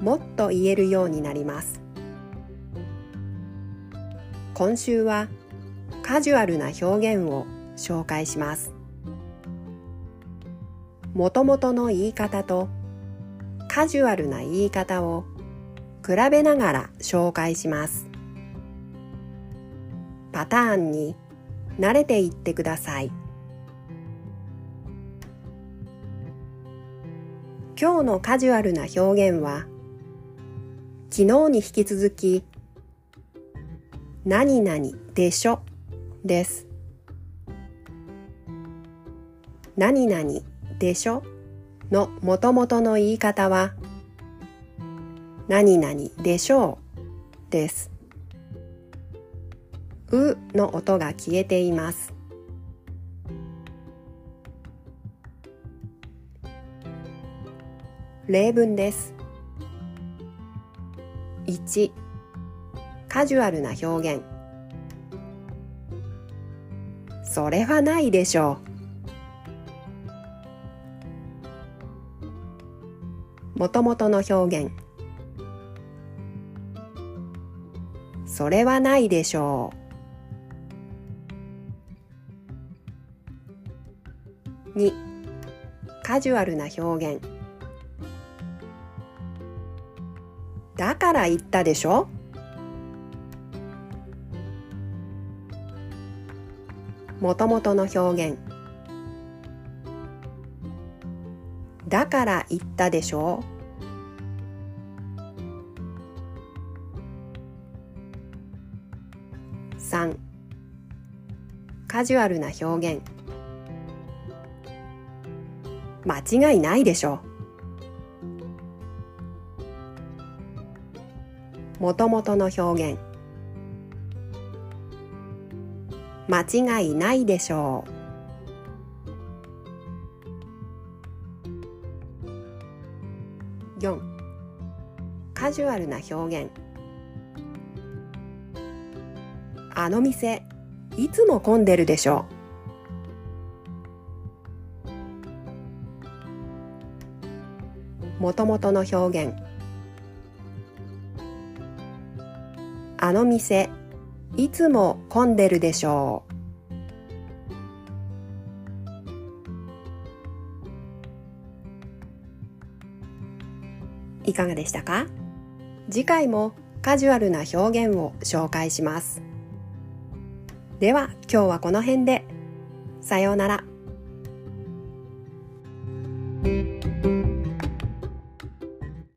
もっと言えるようになります。今週はカジュアルな表現を紹介します。もともとの言い方とカジュアルな言い方を比べながら紹介します。パターンに慣れていってください。今日のカジュアルな表現は昨日に引き続き何々でしょです。何々でしょのもともとの言い方は何々でしょうです。うの音が消えています。例文です。1カジュアルな表現。それはないでしょう。もともとの表現。それはないでしょう。2カジュアルな表現。だから言ったでしょ？もともとの表現。だから言ったでしょ？3カジュアルな表現。間違いないでしょ。もともとの表現。間違いないでしょう。4カジュアルな表現。あの店いつも混んでるでしょう。もともとの表現。あの店いつも混んでるでしょう。いかがでしたか？次回もカジュアルな表現を紹介します。では今日はこの辺で。さようなら。